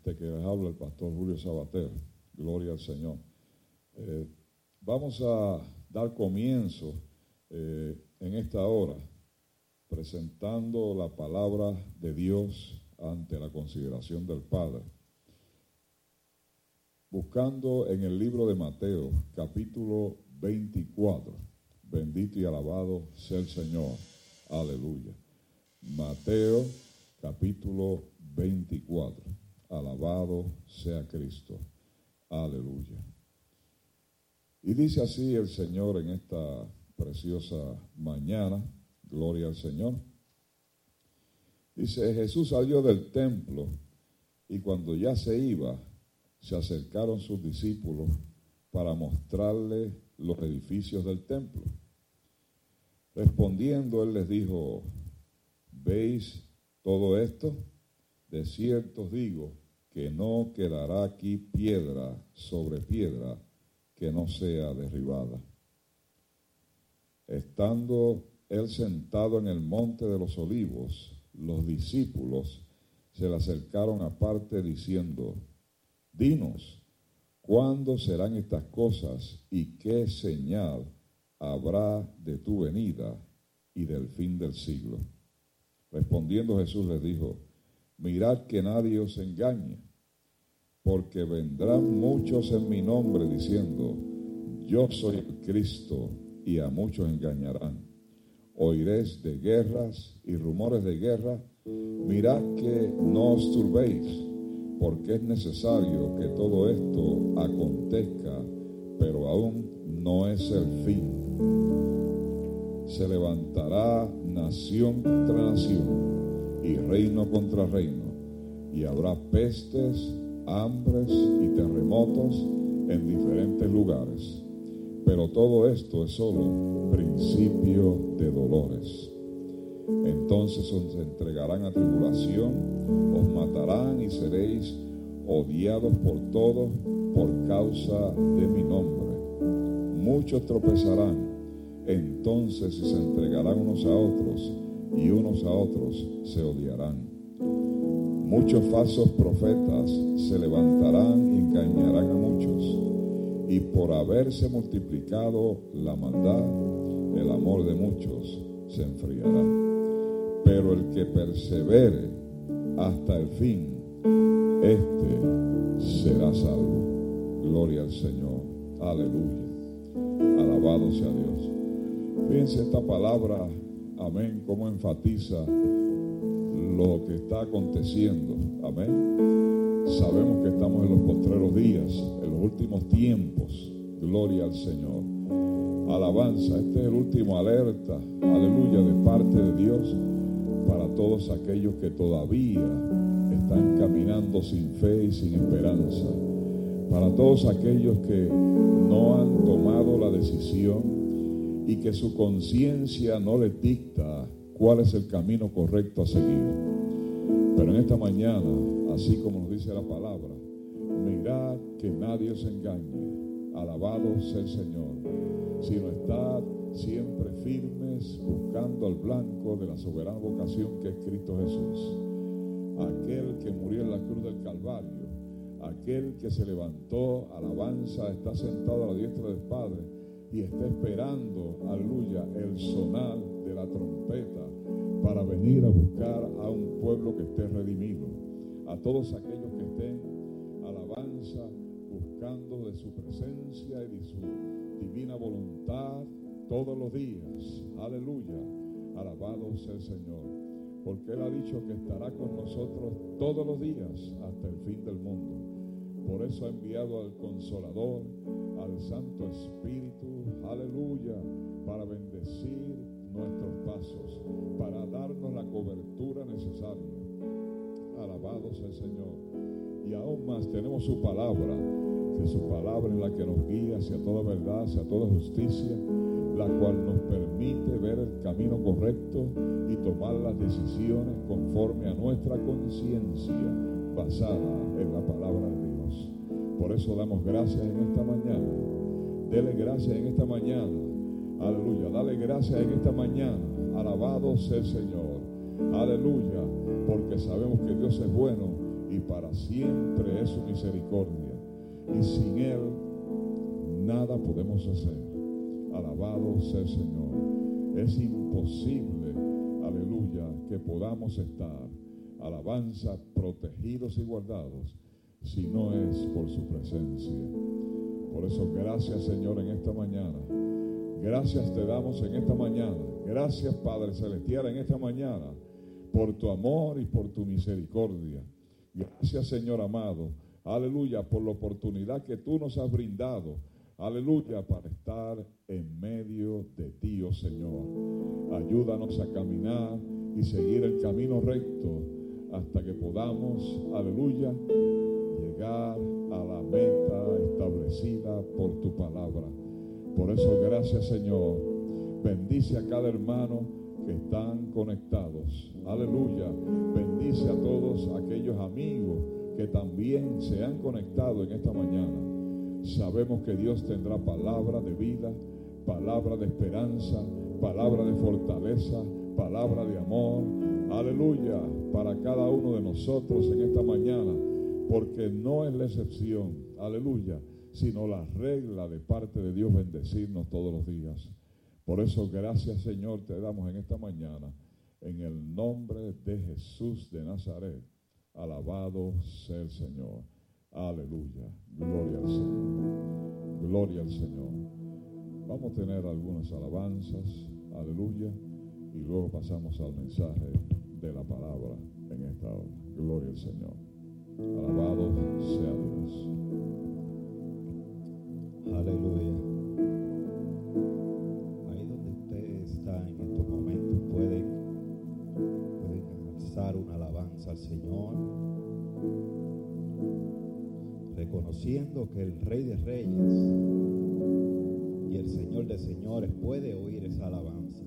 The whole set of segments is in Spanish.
Este que les habla el pastor Julio Sabater. Gloria al Señor. Eh, vamos a dar comienzo eh, en esta hora presentando la palabra de Dios ante la consideración del Padre. Buscando en el libro de Mateo, capítulo 24. Bendito y alabado sea el Señor. Aleluya. Mateo, capítulo 24. Alabado sea Cristo. Aleluya. Y dice así el Señor en esta preciosa mañana, gloria al Señor. Dice, Jesús salió del templo y cuando ya se iba, se acercaron sus discípulos para mostrarle los edificios del templo. Respondiendo, él les dijo, ¿veis todo esto? De cierto os digo que no quedará aquí piedra sobre piedra que no sea derribada. Estando él sentado en el monte de los olivos, los discípulos se le acercaron aparte diciendo, Dinos, ¿cuándo serán estas cosas y qué señal habrá de tu venida y del fin del siglo? Respondiendo Jesús les dijo, mirad que nadie os engañe, porque vendrán muchos en mi nombre diciendo, yo soy el Cristo, y a muchos engañarán. Oiréis de guerras y rumores de guerra, mirad que no os turbéis, porque es necesario que todo esto acontezca, pero aún no es el fin. Se levantará nación contra nación y reino contra reino, y habrá pestes, hambres y terremotos en diferentes lugares. Pero todo esto es solo principio de dolores. Entonces os entregarán a tribulación, os matarán y seréis odiados por todos por causa de mi nombre. Muchos tropezarán, entonces se entregarán unos a otros y unos a otros se odiarán. Muchos falsos profetas se levantarán y engañarán a muchos, y por haberse multiplicado la maldad, el amor de muchos se enfriará. Pero el que persevere hasta el fin, este será salvo. Gloria al Señor. Aleluya. Alabado sea Dios. Fíjense esta palabra Amén. Cómo enfatiza lo que está aconteciendo. Amén. Sabemos que estamos en los postreros días, en los últimos tiempos. Gloria al Señor. Alabanza. Este es el último alerta. Aleluya. De parte de Dios para todos aquellos que todavía están caminando sin fe y sin esperanza. Para todos aquellos que no han tomado la decisión y que su conciencia no le dicta cuál es el camino correcto a seguir. Pero en esta mañana, así como nos dice la palabra, mirad que nadie os engañe. Alabado sea el Señor. Sino estad siempre firmes buscando al blanco de la soberana vocación que es Cristo Jesús. Aquel que murió en la cruz del Calvario, aquel que se levantó, alabanza, está sentado a la diestra del Padre y está esperando, aleluya, el sonar de la trompeta para venir a buscar a un pueblo que esté redimido. A todos aquellos que estén alabanza, buscando de su presencia y de su divina voluntad todos los días. Aleluya. Alabado sea el Señor. Porque Él ha dicho que estará con nosotros todos los días hasta el fin del mundo. Por eso ha enviado al Consolador, al Santo Espíritu, aleluya, para bendecir nuestros pasos, para darnos la cobertura necesaria. Alabado sea el Señor. Y aún más tenemos su palabra, que su palabra es la que nos guía hacia toda verdad, hacia toda justicia, la cual nos permite ver el camino correcto y tomar las decisiones conforme a nuestra conciencia basada en la palabra de Dios. Por eso damos gracias en esta mañana. Dele gracias en esta mañana. Aleluya. Dale gracias en esta mañana. Alabado sea el Señor. Aleluya. Porque sabemos que Dios es bueno y para siempre es su misericordia. Y sin Él nada podemos hacer. Alabado sea el Señor. Es imposible, aleluya, que podamos estar, alabanza, protegidos y guardados, si no es por su presencia. Por eso, gracias Señor en esta mañana. Gracias te damos en esta mañana. Gracias Padre Celestial en esta mañana por tu amor y por tu misericordia. Gracias Señor amado. Aleluya por la oportunidad que tú nos has brindado. Aleluya para estar en medio de ti, oh Señor. Ayúdanos a caminar y seguir el camino recto hasta que podamos, aleluya, a la meta establecida por tu palabra. Por eso, gracias Señor. Bendice a cada hermano que están conectados. Aleluya. Bendice a todos aquellos amigos que también se han conectado en esta mañana. Sabemos que Dios tendrá palabra de vida, palabra de esperanza, palabra de fortaleza, palabra de amor. Aleluya. Para cada uno de nosotros en esta mañana. Porque no es la excepción. Aleluya. Sino la regla de parte de Dios bendecirnos todos los días. Por eso, gracias Señor, te damos en esta mañana, en el nombre de Jesús de Nazaret. Alabado sea el Señor. Aleluya. Gloria al Señor. Gloria al Señor. Vamos a tener algunas alabanzas. Aleluya. Y luego pasamos al mensaje de la palabra en esta hora. Gloria al Señor. Alabado sea Dios. Aleluya. una alabanza al Señor, reconociendo que el Rey de Reyes y el Señor de Señores puede oír esa alabanza.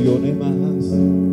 Me apasione más.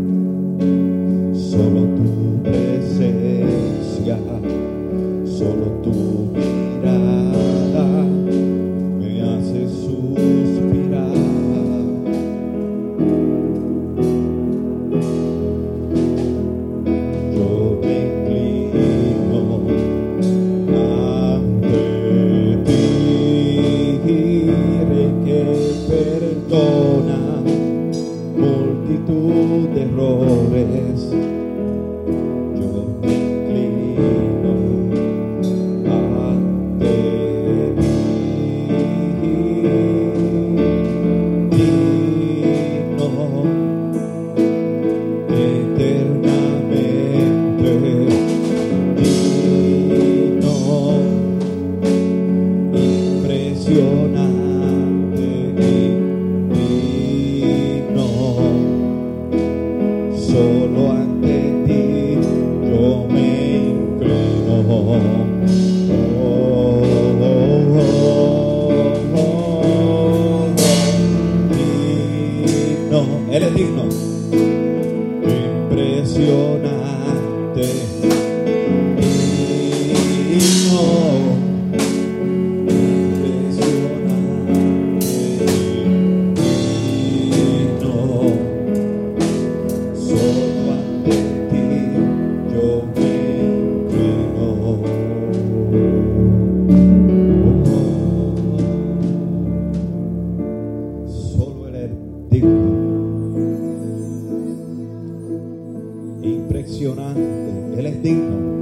Impresionante. Él es digno.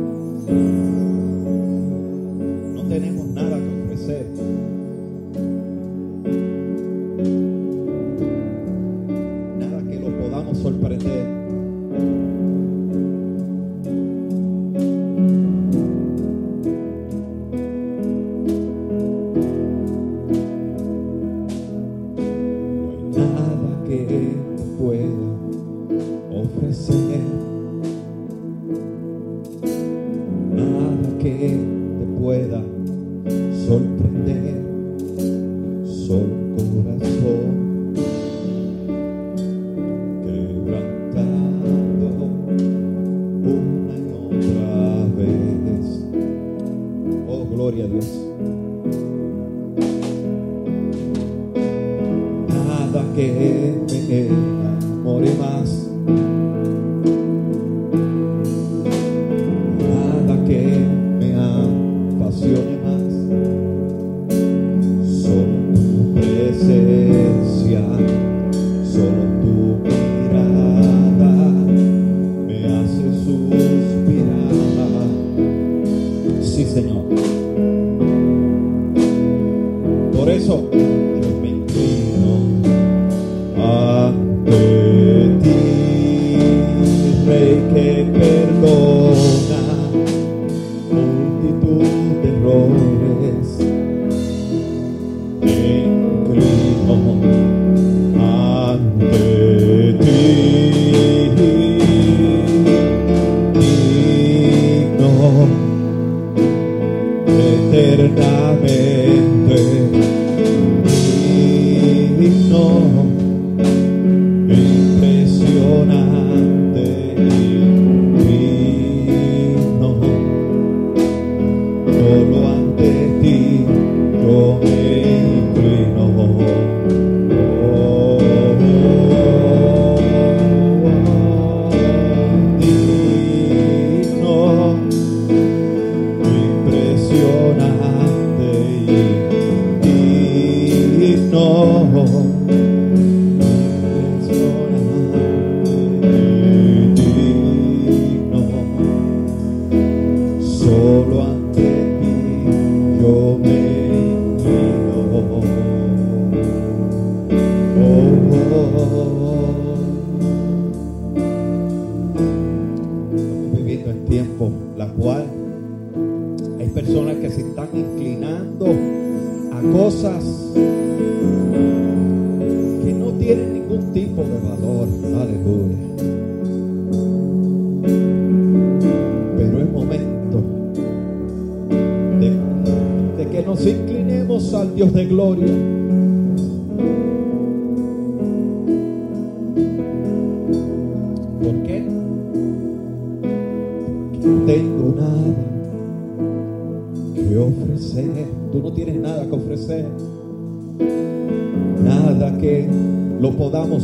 Lo podamos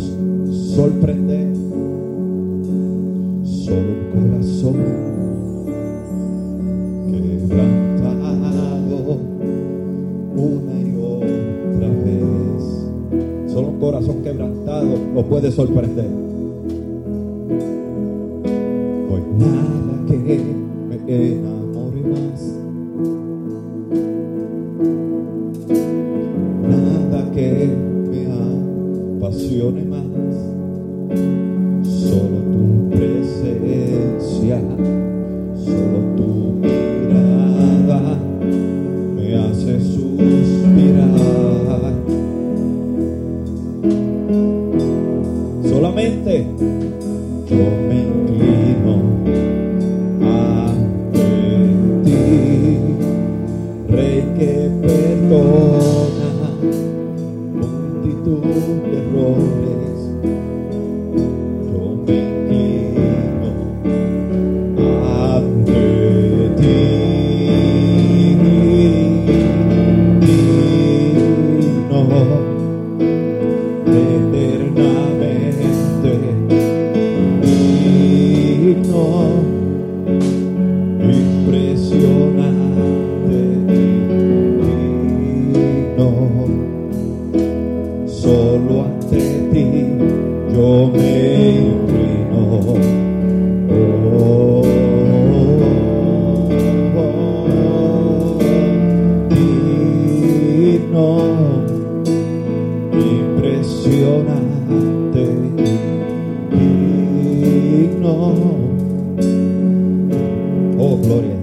sorprender. Solo un corazón quebrantado una y otra vez. Solo un corazón quebrantado lo puede sorprender. Impresionante, digno. Oh, gloria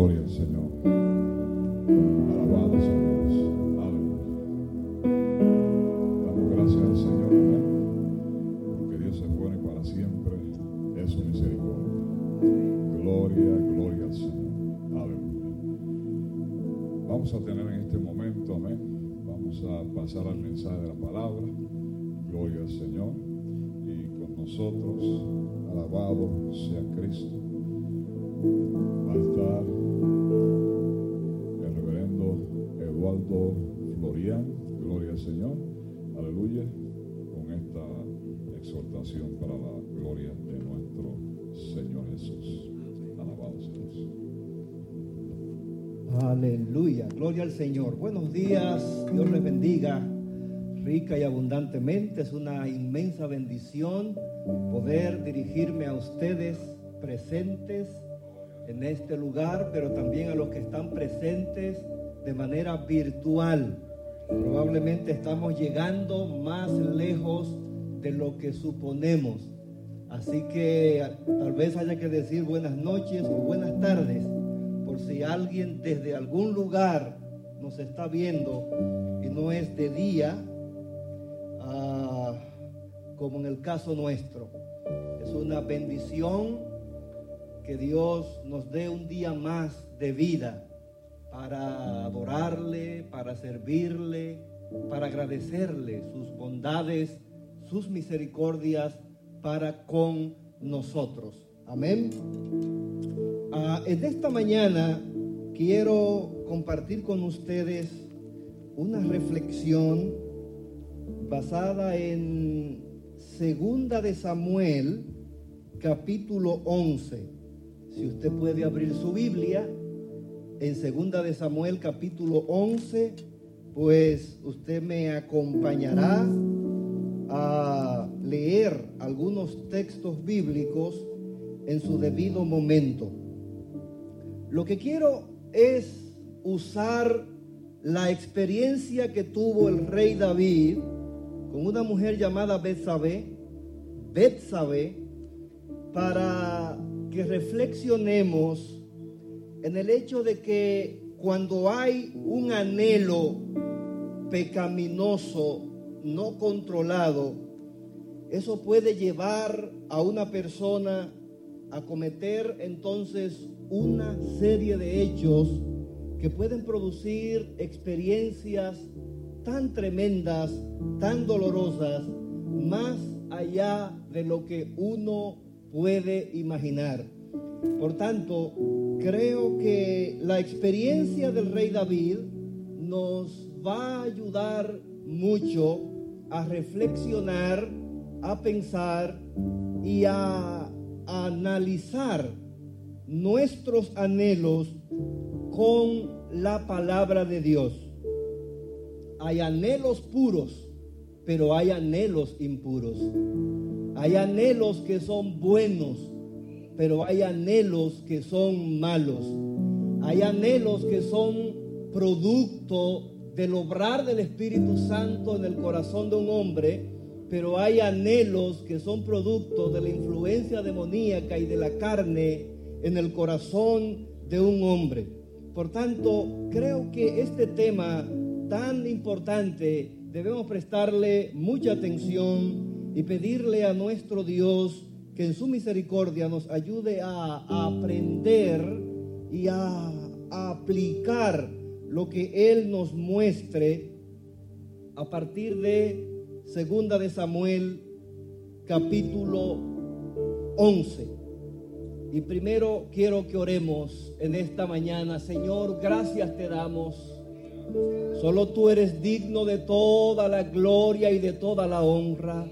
Gloria al Señor. Alabado sea Dios. Aleluya. Damos gracias al Señor, amén. Porque Dios es bueno y para siempre es su misericordia. Gloria, gloria al Señor. Aleluya. Vamos a tener en este momento, amén. Vamos a pasar al mensaje de la palabra. Gloria al Señor. Y con nosotros, alabado sea Cristo aleluya, con esta exhortación para la gloria de nuestro Señor Jesús. Alabado Dios. Aleluya, gloria al Señor. Buenos días, Dios les bendiga rica y abundantemente. Es una inmensa bendición poder dirigirme a ustedes presentes en este lugar, pero también a los que están presentes de manera virtual. Probablemente estamos llegando más lejos de lo que suponemos. Así que tal vez haya que decir buenas noches o buenas tardes, por si alguien desde algún lugar nos está viendo y no es de día, ah, como en el caso nuestro. Es una bendición que Dios nos dé un día más de vida para adorarle, para servirle, para agradecerle sus bondades, sus misericordias para con nosotros. Amén. Ah, en esta mañana quiero compartir con ustedes una reflexión basada en Segunda de Samuel, capítulo 11. Si usted puede abrir su Biblia, en Segunda de Samuel, capítulo 11, pues usted me acompañará a leer algunos textos bíblicos en su debido momento. Lo que quiero es usar la experiencia que tuvo el rey David con una mujer llamada Betsabé, Betsabé, para que reflexionemos en el hecho de que cuando hay un anhelo pecaminoso no controlado, eso puede llevar a una persona a cometer entonces una serie de hechos que pueden producir experiencias tan tremendas, tan dolorosas, más allá de lo que uno puede imaginar. Por tanto, creo que la experiencia del rey David nos va a ayudar mucho a reflexionar, a pensar y a, analizar nuestros anhelos con la palabra de Dios. Hay anhelos puros, pero hay anhelos impuros. Hay anhelos que son buenos, pero hay anhelos que son malos. Hay anhelos que son producto del obrar del Espíritu Santo en el corazón de un hombre, pero hay anhelos que son producto de la influencia demoníaca y de la carne en el corazón de un hombre. Por tanto, creo que este tema tan importante debemos prestarle mucha atención y pedirle a nuestro Dios que en su misericordia nos ayude a, aprender y a, aplicar lo que Él nos muestre a partir de Segunda de Samuel capítulo 11. Y primero quiero que oremos en esta mañana. Señor, gracias te damos. Solo tú eres digno de toda la gloria y de toda la honra.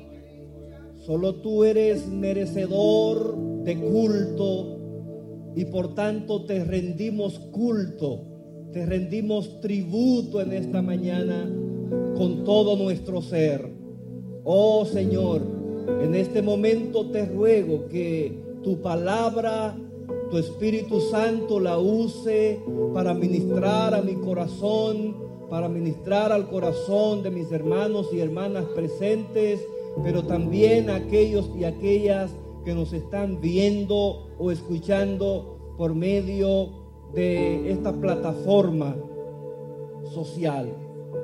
Solo tú eres merecedor de culto y por tanto te rendimos culto te rendimos tributo en esta mañana con todo nuestro ser. Oh Señor, en este momento te ruego que tu palabra, tu Espíritu Santo la use para ministrar a mi corazón, para ministrar al corazón de mis hermanos y hermanas presentes, pero también a aquellos y aquellas que nos están viendo o escuchando por medio de esta plataforma social.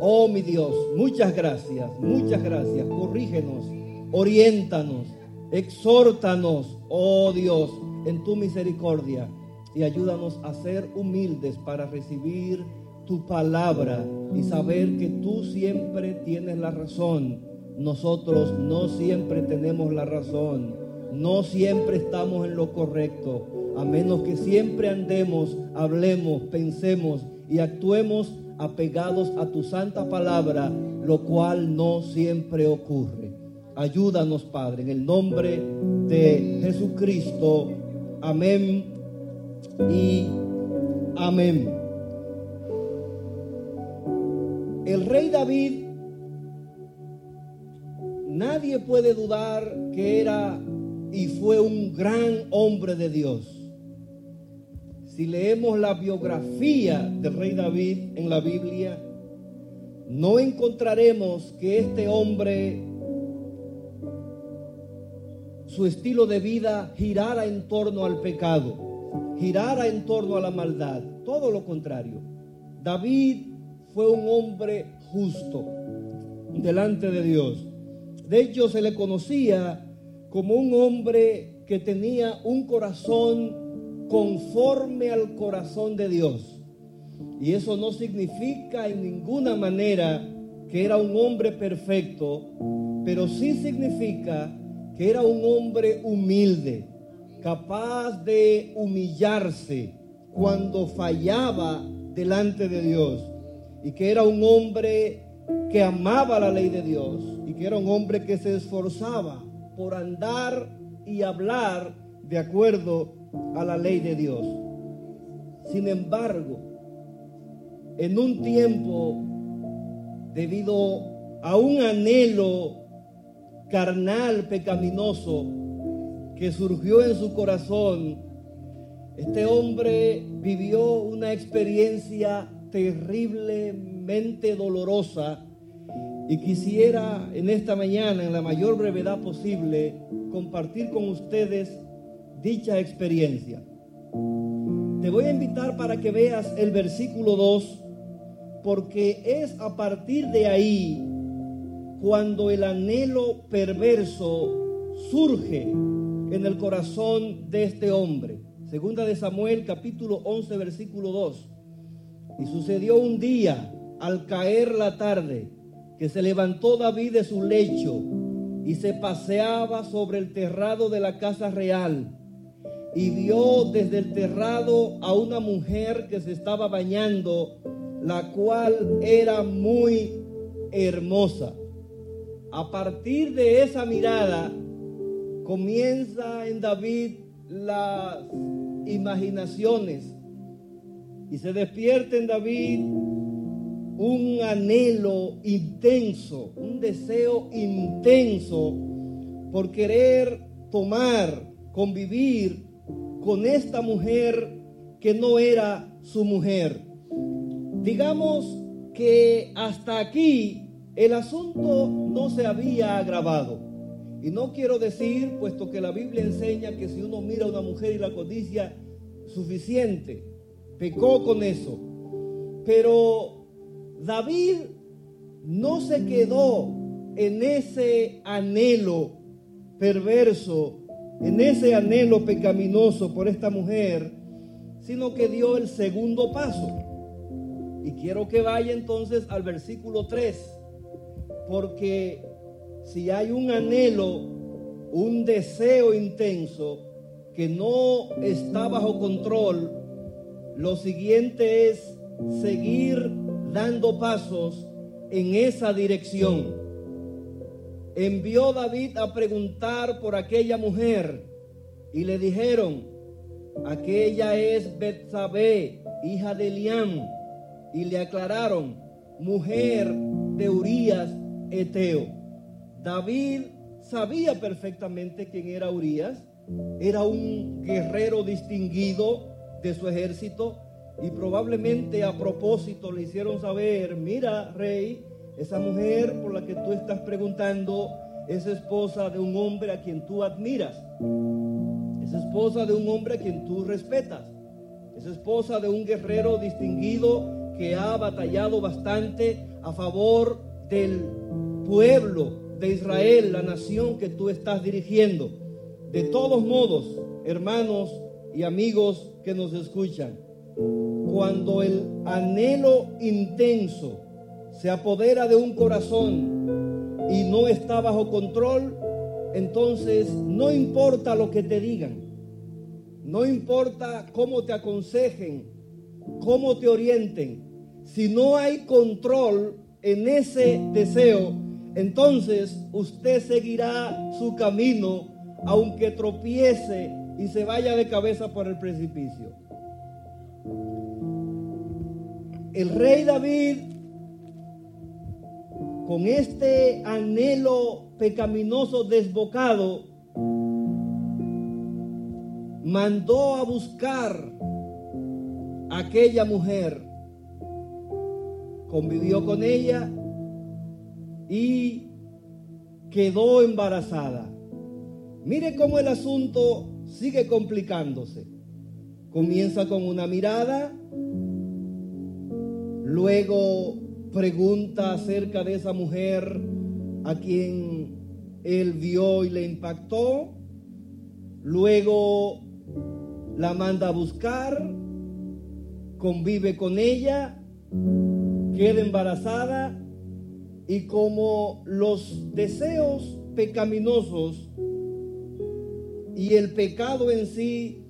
Oh mi Dios, muchas gracias, muchas gracias. Corrígenos, oriéntanos, exhórtanos, oh Dios, en tu misericordia y ayúdanos a ser humildes para recibir tu palabra y saber que tú siempre tienes la razón. Nosotros no siempre tenemos la razón, no siempre estamos en lo correcto a menos que siempre andemos, hablemos, pensemos y actuemos apegados a tu santa palabra, lo cual no siempre ocurre. Ayúdanos, Padre, en el nombre de Jesucristo. Amén y amén. El rey David, nadie puede dudar que era y fue un gran hombre de Dios si leemos la biografía del rey David en la Biblia, no encontraremos que este hombre su estilo de vida girara en torno al pecado, girara en torno a la maldad. Todo lo contrario. David fue un hombre justo delante de Dios. De hecho, se le conocía como un hombre que tenía un corazón conforme al corazón de Dios. Y eso no significa en ninguna manera que era un hombre perfecto, pero sí significa que era un hombre humilde, capaz de humillarse cuando fallaba delante de Dios, y que era un hombre que amaba la ley de Dios, y que era un hombre que se esforzaba por andar y hablar de acuerdo a la ley de Dios. Sin embargo, en un tiempo, debido a un anhelo carnal, pecaminoso, que surgió en su corazón, este hombre vivió una experiencia terriblemente dolorosa y quisiera en esta mañana, en la mayor brevedad posible, compartir con ustedes dicha experiencia. Te voy a invitar para que veas el versículo 2, porque es a partir de ahí cuando el anhelo perverso surge en el corazón de este hombre. Segunda de Samuel capítulo 11 versículo 2. Y sucedió un día al caer la tarde que se levantó David de su lecho y se paseaba sobre el terrado de la casa real y vio desde el terrado a una mujer que se estaba bañando, la cual era muy hermosa. A partir de esa mirada comienza en David las imaginaciones y se despierta en David un anhelo intenso, un deseo intenso por querer tomar, convivir con esta mujer que no era su mujer. Digamos que hasta aquí el asunto no se había agravado. Y no quiero decir, puesto que la Biblia enseña que si uno mira a una mujer y la codicia, suficiente, pecó con eso. Pero David no se quedó en ese anhelo perverso, en ese anhelo pecaminoso por esta mujer, sino que dio el segundo paso. Y quiero que vaya entonces al versículo 3, porque si hay un anhelo, un deseo intenso que no está bajo control, lo siguiente es seguir dando pasos en esa dirección. Envió David a preguntar por aquella mujer y le dijeron, aquella es Betsabé, hija de Eliam, y le aclararon, mujer de Urías Eteo. David sabía perfectamente quién era Urías, era un guerrero distinguido de su ejército, y probablemente a propósito le hicieron saber, mira, rey, esa mujer por la que tú estás preguntando es esposa de un hombre a quien tú admiras. Es esposa de un hombre a quien tú respetas. Es esposa de un guerrero distinguido que ha batallado bastante a favor del pueblo de Israel, la nación que tú estás dirigiendo. De todos modos, hermanos y amigos que nos escuchan, cuando el anhelo intenso se apodera de un corazón y no está bajo control, entonces no importa lo que te digan, no importa cómo te aconsejen, cómo te orienten, si no hay control en ese deseo, entonces usted seguirá su camino aunque tropiece y se vaya de cabeza por el precipicio el rey David, con este anhelo pecaminoso desbocado, mandó a buscar a aquella mujer, convivió con ella y quedó embarazada. Mire cómo el asunto sigue complicándose. Comienza con una mirada, luego pregunta acerca de esa mujer a quien él vio y le impactó, luego la manda a buscar, convive con ella, queda embarazada y como los deseos pecaminosos y el pecado en sí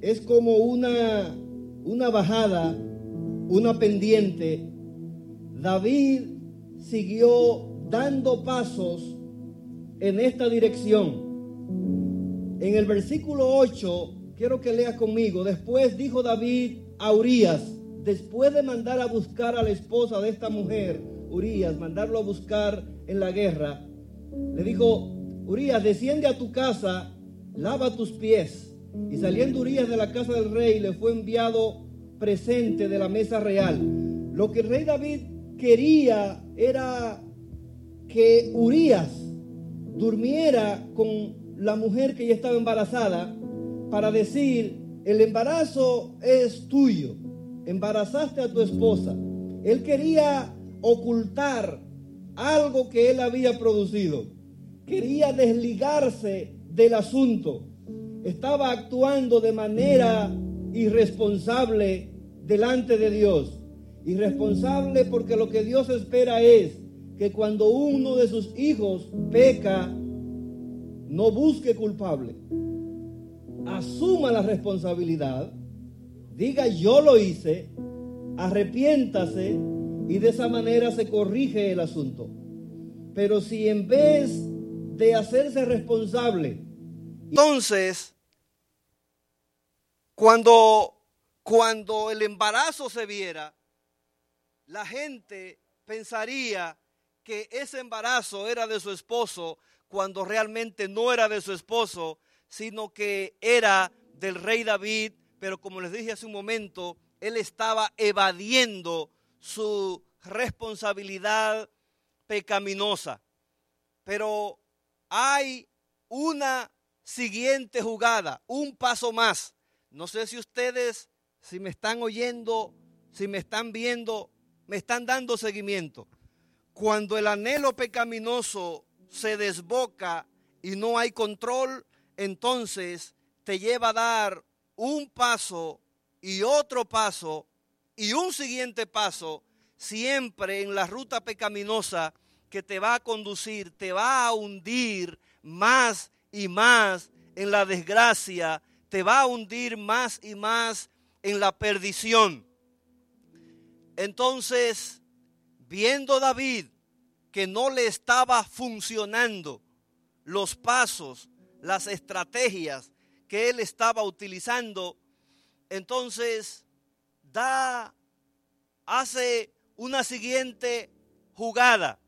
es como una, una bajada, una pendiente, David siguió dando pasos en esta dirección. En el versículo 8, quiero que leas conmigo, después dijo David a Urias, después de mandar a buscar a la esposa de esta mujer, Urias, mandarlo a buscar en la guerra, le dijo, Urias, desciende a tu casa, lava tus pies. Y saliendo Urias de la casa del rey, le fue enviado presente de la mesa real. Lo que el rey David quería era que Urias durmiera con la mujer que ya estaba embarazada para decir, el embarazo es tuyo, embarazaste a tu esposa. Él quería ocultar algo que él había producido. Quería desligarse del asunto. Estaba actuando de manera irresponsable delante de Dios. Irresponsable porque lo que Dios espera es que cuando uno de sus hijos peca, no busque culpable. Asuma la responsabilidad. Diga yo lo hice. Arrepiéntase y de esa manera se corrige el asunto. Pero si en vez de hacerse responsable, entonces, cuando, cuando el embarazo se viera, la gente pensaría que ese embarazo era de su esposo cuando realmente no era de su esposo, sino que era del rey David, pero como les dije hace un momento, él estaba evadiendo su responsabilidad pecaminosa. Pero hay una siguiente jugada, un paso más. No sé si ustedes, si me están oyendo, si me están viendo, me están dando seguimiento. Cuando el anhelo pecaminoso se desboca y no hay control, entonces te lleva a dar un paso y otro paso y un siguiente paso, siempre en la ruta pecaminosa que te va a conducir, te va a hundir más y más en la desgracia, te va a hundir más y más en la perdición. Entonces, viendo David que no le estaba funcionando los pasos, las estrategias que él estaba utilizando, entonces da, hace una siguiente jugada.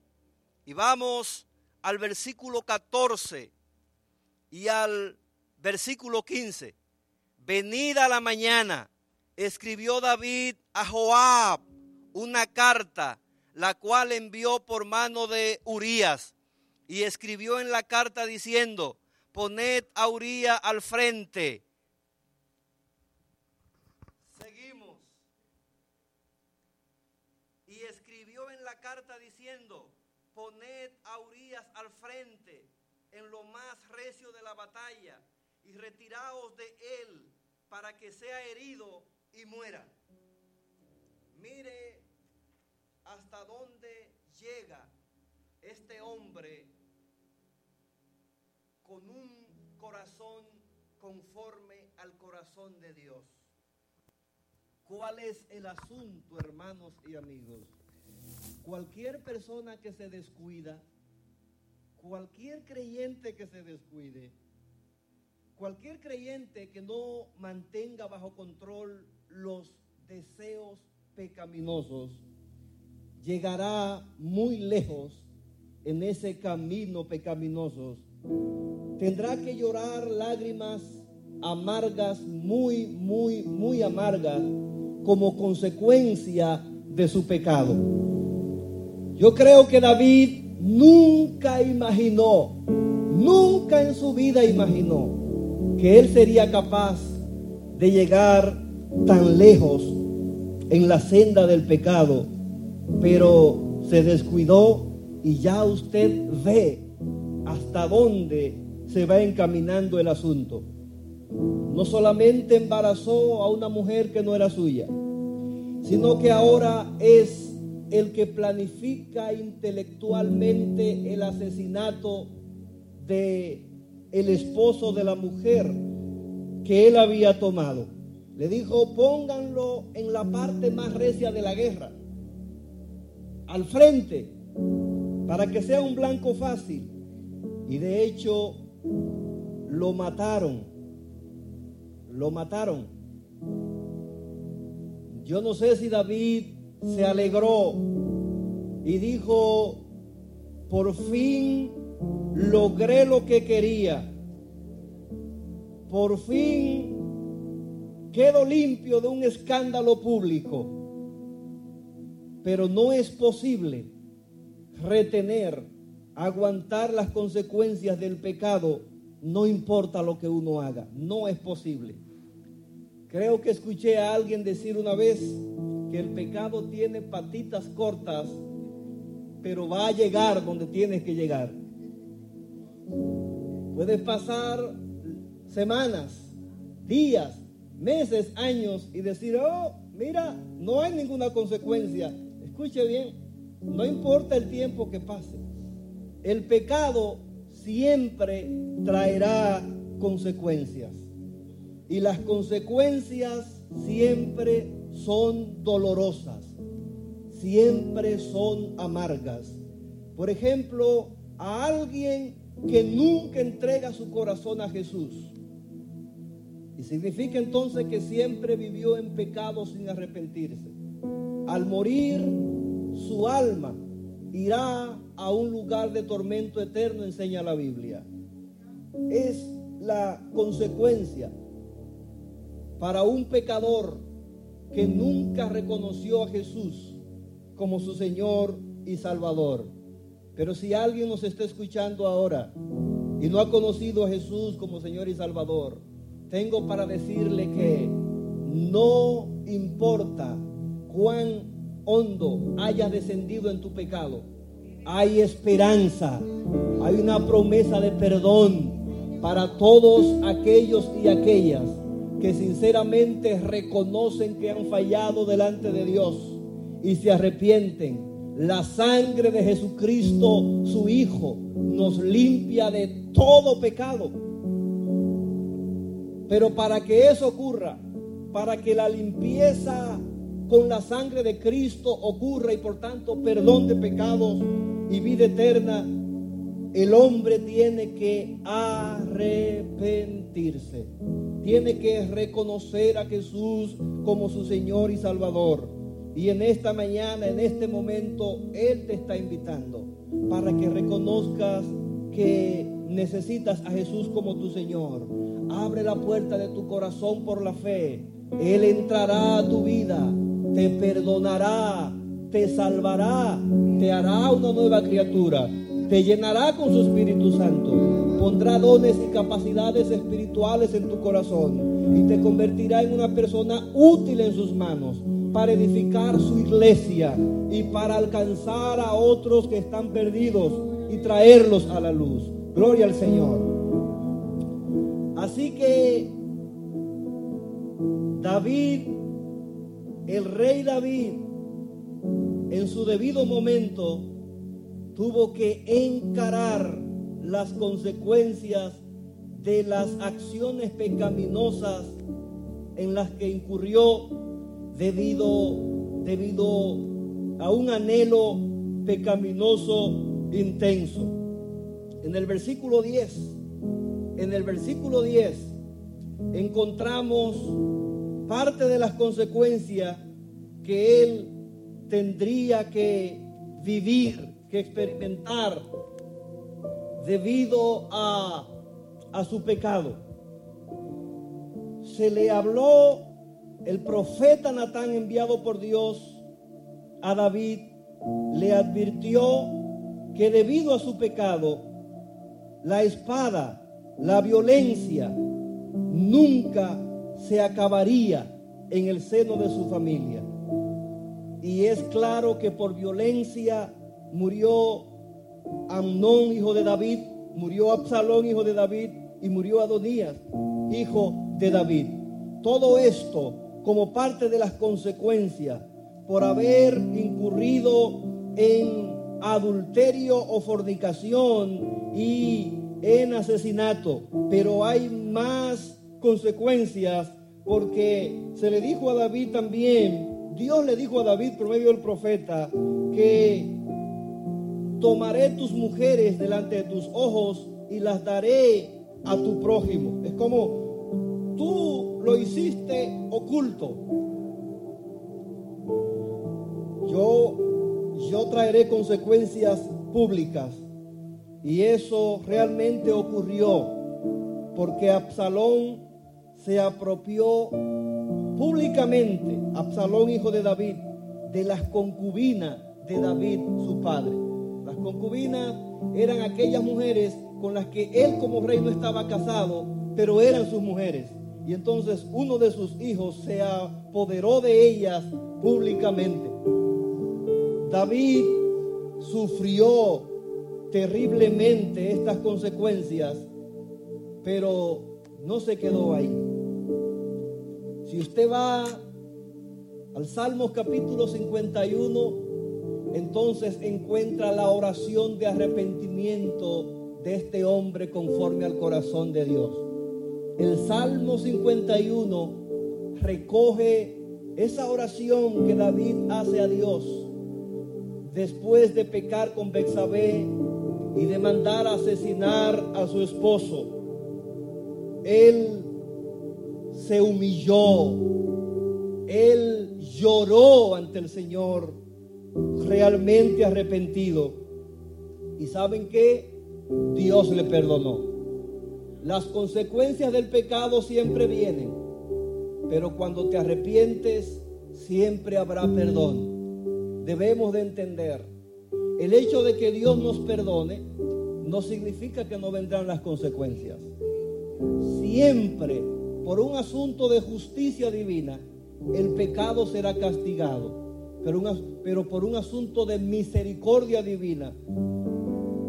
Y vamos al versículo 14 y al versículo 15. Venida la mañana, escribió David a Joab una carta, la cual envió por mano de Urías, y escribió en la carta diciendo, poned a Urías al frente carta diciendo, poned a Urias al frente en lo más recio de la batalla y retiraos de él para que sea herido y muera. Mire hasta dónde llega este hombre con un corazón conforme al corazón de Dios. ¿Cuál es el asunto, hermanos y amigos? Cualquier persona que se descuida, cualquier creyente que se descuide, cualquier creyente que no mantenga bajo control los deseos pecaminosos, llegará muy lejos en ese camino pecaminoso. Tendrá que llorar lágrimas amargas, muy, muy, muy amargas, como consecuencia de su pecado. Yo creo que David nunca imaginó, nunca en su vida imaginó que él sería capaz de llegar tan lejos en la senda del pecado, pero se descuidó y ya usted ve hasta dónde se va encaminando el asunto. No solamente embarazó a una mujer que no era suya, sino que ahora es el que planifica intelectualmente el asesinato de el esposo de la mujer que él había tomado. Le dijo, pónganlo en la parte más recia de la guerra, al frente, para que sea un blanco fácil. Y de hecho, lo mataron. Lo mataron. Yo no sé si David se alegró y dijo, por fin logré lo que quería. Por fin quedo limpio de un escándalo público. Pero no es posible retener, aguantar las consecuencias del pecado, no importa lo que uno haga. No es posible. Creo que escuché a alguien decir una vez que el pecado tiene patitas cortas, pero va a llegar donde tienes que llegar. Puedes pasar semanas, días, meses, años y decir, oh, mira, no hay ninguna consecuencia. Escuche bien, no importa el tiempo que pase. El pecado siempre traerá consecuencias. Y las consecuencias siempre son dolorosas, siempre son amargas. Por ejemplo, a alguien que nunca entrega su corazón a Jesús. Y significa entonces que siempre vivió en pecado sin arrepentirse. Al morir, su alma irá a un lugar de tormento eterno, enseña la Biblia. Es la consecuencia para un pecador que nunca reconoció a Jesús como su Señor y Salvador. Pero si alguien nos está escuchando ahora y no ha conocido a Jesús como Señor y Salvador, tengo para decirle que no importa cuán hondo haya descendido en tu pecado, hay esperanza, hay una promesa de perdón para todos aquellos y aquellas que sinceramente reconocen que han fallado delante de Dios y se arrepienten. La sangre de Jesucristo, su Hijo, nos limpia de todo pecado. Pero para que eso ocurra, para que la limpieza con la sangre de Cristo ocurra y por tanto perdón de pecados y vida eterna, el hombre tiene que arrepentirse. Tiene que reconocer a Jesús como su Señor y Salvador. Y en esta mañana, en este momento, Él te está invitando para que reconozcas que necesitas a Jesús como tu Señor. Abre la puerta de tu corazón por la fe. Él entrará a tu vida, te perdonará, te salvará, te hará una nueva criatura te llenará con su Espíritu Santo, pondrá dones y capacidades espirituales en tu corazón y te convertirá en una persona útil en sus manos para edificar su iglesia y para alcanzar a otros que están perdidos y traerlos a la luz. Gloria al Señor. Así que David, el rey David, en su debido momento, tuvo que encarar las consecuencias de las acciones pecaminosas en las que incurrió debido, debido a un anhelo pecaminoso intenso. En el versículo 10, en el versículo 10 encontramos parte de las consecuencias que él tendría que vivir que experimentar debido a, a su pecado. Se le habló el profeta Natán enviado por Dios a David, le advirtió que debido a su pecado la espada, la violencia nunca se acabaría en el seno de su familia. Y es claro que por violencia murió Amnón, hijo de David, murió Absalón, hijo de David, y murió Adonías, hijo de David. Todo esto como parte de las consecuencias por haber incurrido en adulterio o fornicación y en asesinato. Pero hay más consecuencias porque se le dijo a David también, Dios le dijo a David por medio del profeta que tomaré tus mujeres delante de tus ojos y las daré a tu prójimo. Es como tú lo hiciste oculto. Yo, yo traeré consecuencias públicas. Y eso realmente ocurrió porque Absalón se apropió públicamente, Absalón hijo de David, de las concubinas de David, su padre. Las concubinas eran aquellas mujeres con las que él como rey no estaba casado, pero eran sus mujeres. Y entonces uno de sus hijos se apoderó de ellas públicamente. David sufrió terriblemente estas consecuencias, pero no se quedó ahí. Si usted va al Salmos capítulo 51, entonces encuentra la oración de arrepentimiento de este hombre conforme al corazón de Dios. El Salmo 51 recoge esa oración que David hace a Dios después de pecar con Bexabé y de mandar a asesinar a su esposo. Él se humilló, él lloró ante el Señor realmente arrepentido. ¿Y saben qué? Dios le perdonó. Las consecuencias del pecado siempre vienen, pero cuando te arrepientes siempre habrá perdón. Debemos de entender, el hecho de que Dios nos perdone no significa que no vendrán las consecuencias. Siempre, por un asunto de justicia divina, el pecado será castigado pero, por un asunto de misericordia divina,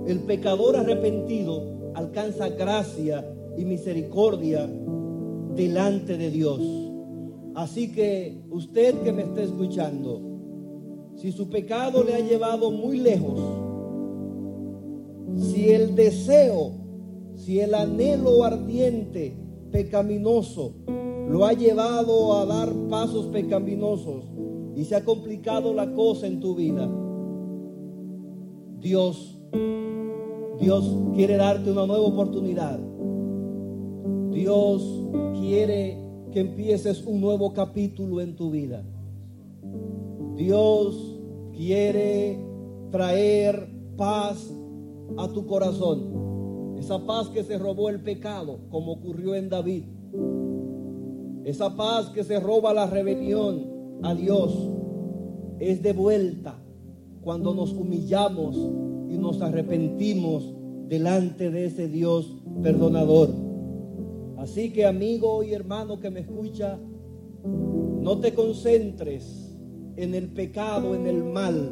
el pecador arrepentido alcanza gracia y misericordia delante de Dios. Así que usted que me está escuchando, si su pecado le ha llevado muy lejos, si el deseo, si el anhelo ardiente, pecaminoso, lo ha llevado a dar pasos pecaminosos, y se ha complicado la cosa en tu vida, Dios, Dios quiere darte una nueva oportunidad. Dios quiere que empieces un nuevo capítulo en tu vida. Dios quiere traer paz a tu corazón. Esa paz que se robó el pecado, como ocurrió en David. Esa paz que se roba la rebelión, a Dios es de vuelta cuando nos humillamos y nos arrepentimos delante de ese Dios perdonador. Así que amigo y hermano que me escucha, no te concentres en el pecado, en el mal,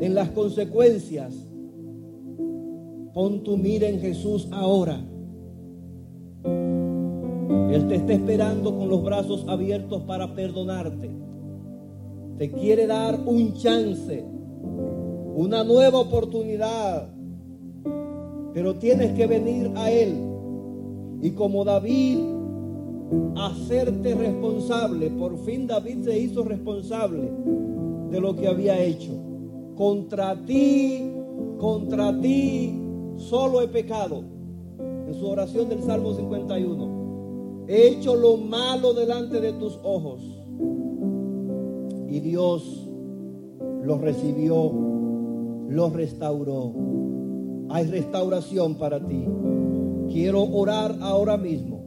en las consecuencias. Pon tu mira en Jesús ahora. Él te está esperando con los brazos abiertos para perdonarte. Te quiere dar un chance, una nueva oportunidad. Pero tienes que venir a Él. Y como David, hacerte responsable. Por fin David se hizo responsable de lo que había hecho. Contra ti, contra ti, solo he pecado. En su oración del Salmo 51 he hecho lo malo delante de tus ojos. Y Dios lo recibió, lo restauró. Hay restauración para ti. Quiero orar ahora mismo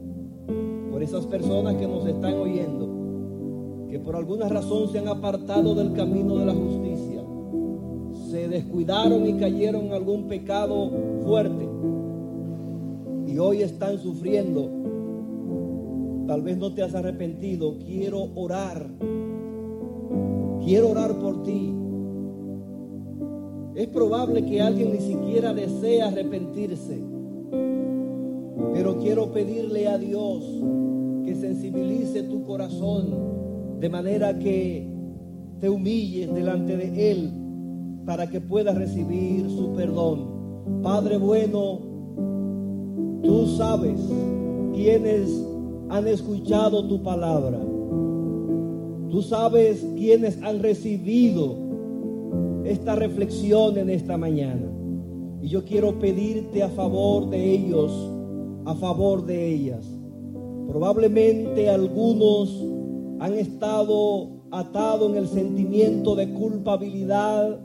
por esas personas que nos están oyendo, que por alguna razón se han apartado del camino de la justicia, se descuidaron y cayeron en algún pecado fuerte y hoy están sufriendo, tal vez no te has arrepentido, quiero orar. Quiero orar por ti. Es probable que alguien ni siquiera desee arrepentirse, pero quiero pedirle a Dios que sensibilice tu corazón de manera que te humilles delante de Él para que puedas recibir su perdón. Padre bueno, tú sabes quienes han escuchado tu palabra. Tú sabes quienes han recibido esta reflexión en esta mañana. Y yo quiero pedirte a favor de ellos, a favor de ellas. Probablemente algunos han estado atados en el sentimiento de culpabilidad.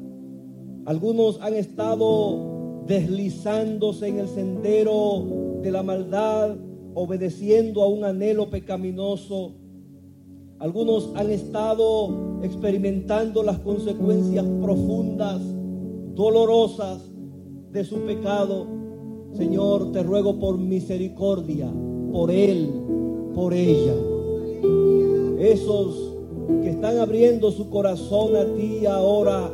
Algunos han estado deslizándose en el sendero de la maldad, obedeciendo a un anhelo pecaminoso. Algunos han estado experimentando las consecuencias profundas, dolorosas de su pecado. Señor, te ruego por misericordia, por él, por ella. Esos que están abriendo su corazón a ti ahora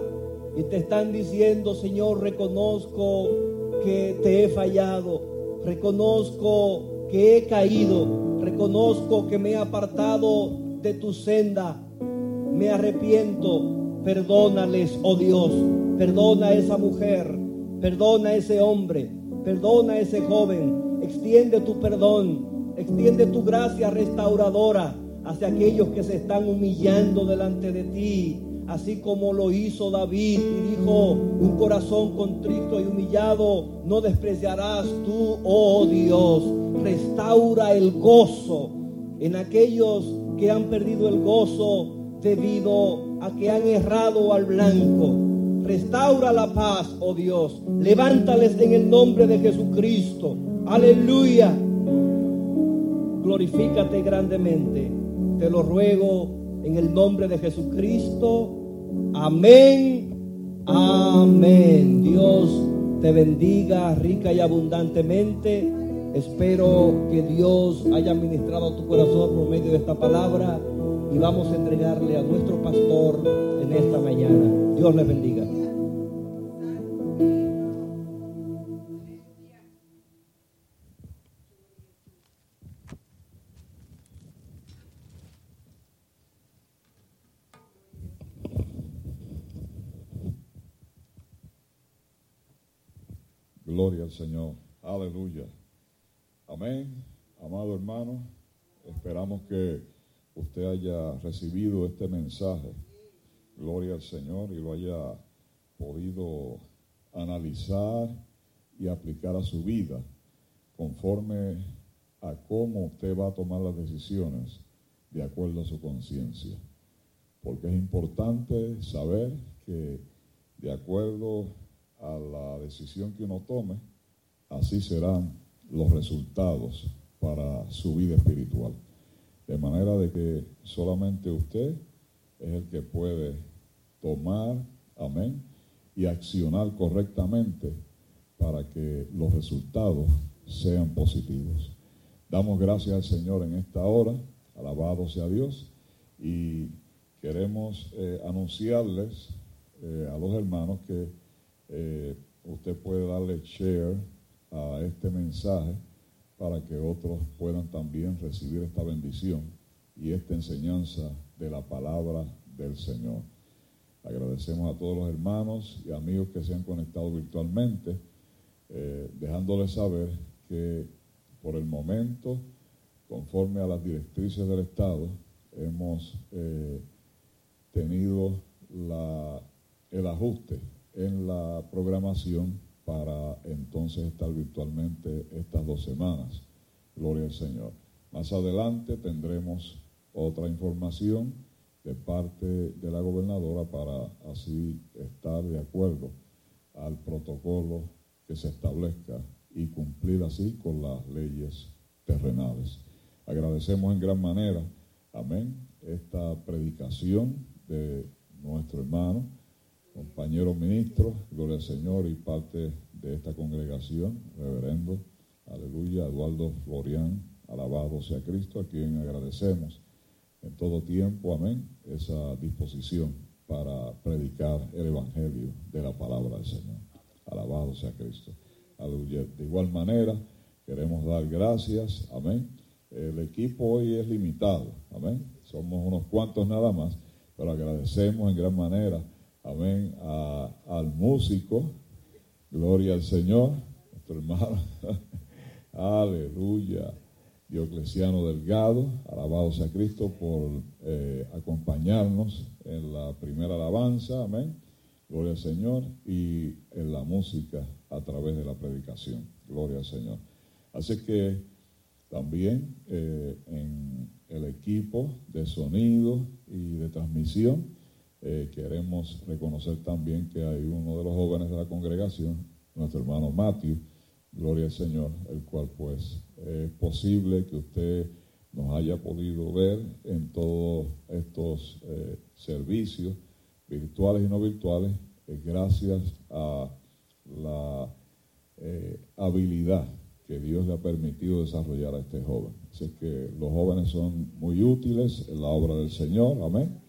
y te están diciendo, Señor, reconozco que te he fallado, reconozco que he caído, reconozco que me he apartado de tu senda. Me arrepiento. Perdónales, oh Dios. Perdona a esa mujer. Perdona a ese hombre. Perdona a ese joven. Extiende tu perdón. Extiende tu gracia restauradora hacia aquellos que se están humillando delante de ti. Así como lo hizo David y dijo, un corazón contrito y humillado no despreciarás tú, oh Dios. Restaura el gozo en aquellos que han perdido el gozo debido a que han errado al blanco. Restaura la paz, oh Dios. Levántales en el nombre de Jesucristo. Aleluya. Glorifícate grandemente. Te lo ruego en el nombre de Jesucristo. Amén. Amén. Dios te bendiga rica y abundantemente. Espero que Dios haya ministrado tu corazón por medio de esta palabra y vamos a entregarle a nuestro pastor en esta mañana. Dios le bendiga. Gloria al Señor. Aleluya. Amén. Amado hermano, esperamos que usted haya recibido este mensaje. Gloria al Señor y lo haya podido analizar y aplicar a su vida conforme a cómo usted va a tomar las decisiones de acuerdo a su conciencia. Porque es importante saber que de acuerdo a la decisión que uno tome, así serán los resultados para su vida espiritual. De manera de que solamente usted es el que puede tomar, amén, y accionar correctamente para que los resultados sean positivos. Damos gracias al Señor en esta hora, alabado sea Dios, y queremos eh, anunciarles eh, a los hermanos que eh, usted puede darle share a este mensaje para que otros puedan también recibir esta bendición y esta enseñanza de la palabra del Señor. Agradecemos a todos los hermanos y amigos que se han conectado virtualmente, eh, dejándoles saber que por el momento, conforme a las directrices del Estado, hemos eh, tenido el ajuste en la programación para entonces estar virtualmente estas dos semanas. Gloria al Señor. Más adelante tendremos otra información de parte de la gobernadora para así estar de acuerdo al protocolo que se establezca y cumplir así con las leyes terrenales. Agradecemos en gran manera, amén, esta predicación de nuestro hermano compañeros ministros, gloria al Señor y parte de esta congregación, reverendo aleluya, Eduardo Florian, alabado sea Cristo, a quien agradecemos en todo tiempo, amén, esa disposición para predicar el Evangelio de la palabra del Señor. Alabado sea Cristo. Aleluya. De igual manera, queremos dar gracias, amén. El equipo hoy es limitado, amén. Somos unos cuantos nada más, pero agradecemos en gran manera, amén, al músico, gloria al Señor, nuestro hermano, aleluya. Diocleciano Delgado, alabado sea Cristo por eh, acompañarnos en la primera alabanza, amén, gloria al Señor, y en la música a través de la predicación, gloria al Señor. Así que también eh, en el equipo de sonido y de transmisión, eh, queremos reconocer también que hay uno de los jóvenes de la congregación, nuestro hermano Matthew, gloria al Señor, el cual pues es posible que usted nos haya podido ver en todos estos eh, servicios virtuales y no virtuales, gracias a la eh, habilidad que Dios le ha permitido desarrollar a este joven. Así que los jóvenes son muy útiles en la obra del Señor, amén.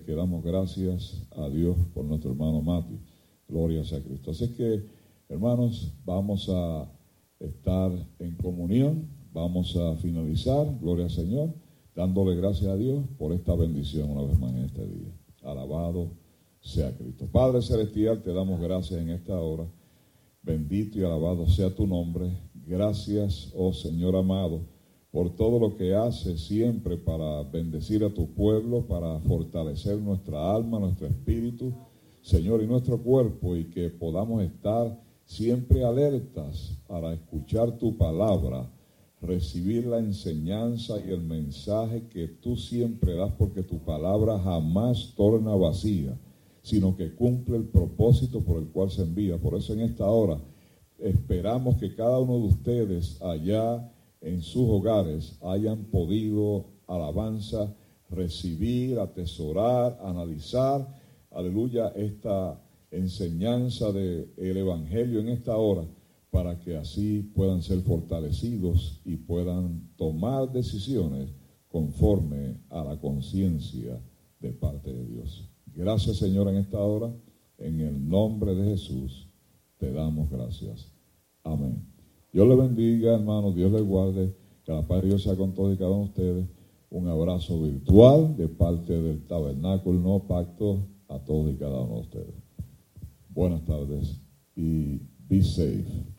Que damos gracias a Dios por nuestro hermano Mati. Gloria a Cristo. Así que, hermanos, vamos a estar en comunión. Vamos a finalizar, gloria al Señor, dándole gracias a Dios por esta bendición una vez más en este día. Alabado sea Cristo. Padre Celestial, te damos gracias en esta hora. Bendito y alabado sea tu nombre. Gracias, oh Señor amado, por todo lo que haces siempre para bendecir a tu pueblo, para fortalecer nuestra alma, nuestro espíritu, Señor, y nuestro cuerpo, y que podamos estar siempre alertas para escuchar tu palabra, recibir la enseñanza y el mensaje que tú siempre das, porque tu palabra jamás torna vacía, sino que cumple el propósito por el cual se envía. Por eso en esta hora esperamos que cada uno de ustedes allá en sus hogares hayan podido alabanza, recibir, atesorar, analizar, aleluya, esta enseñanza del Evangelio en esta hora para que así puedan ser fortalecidos y puedan tomar decisiones conforme a la conciencia de parte de Dios. Gracias Señor en esta hora, en el nombre de Jesús te damos gracias. Amén. Dios le bendiga hermanos, Dios le guarde, que la paz de Dios sea con todos y cada uno de ustedes. Un abrazo virtual de parte del Tabernáculo No Pacto a todos y cada uno de ustedes. Buenas tardes y be safe.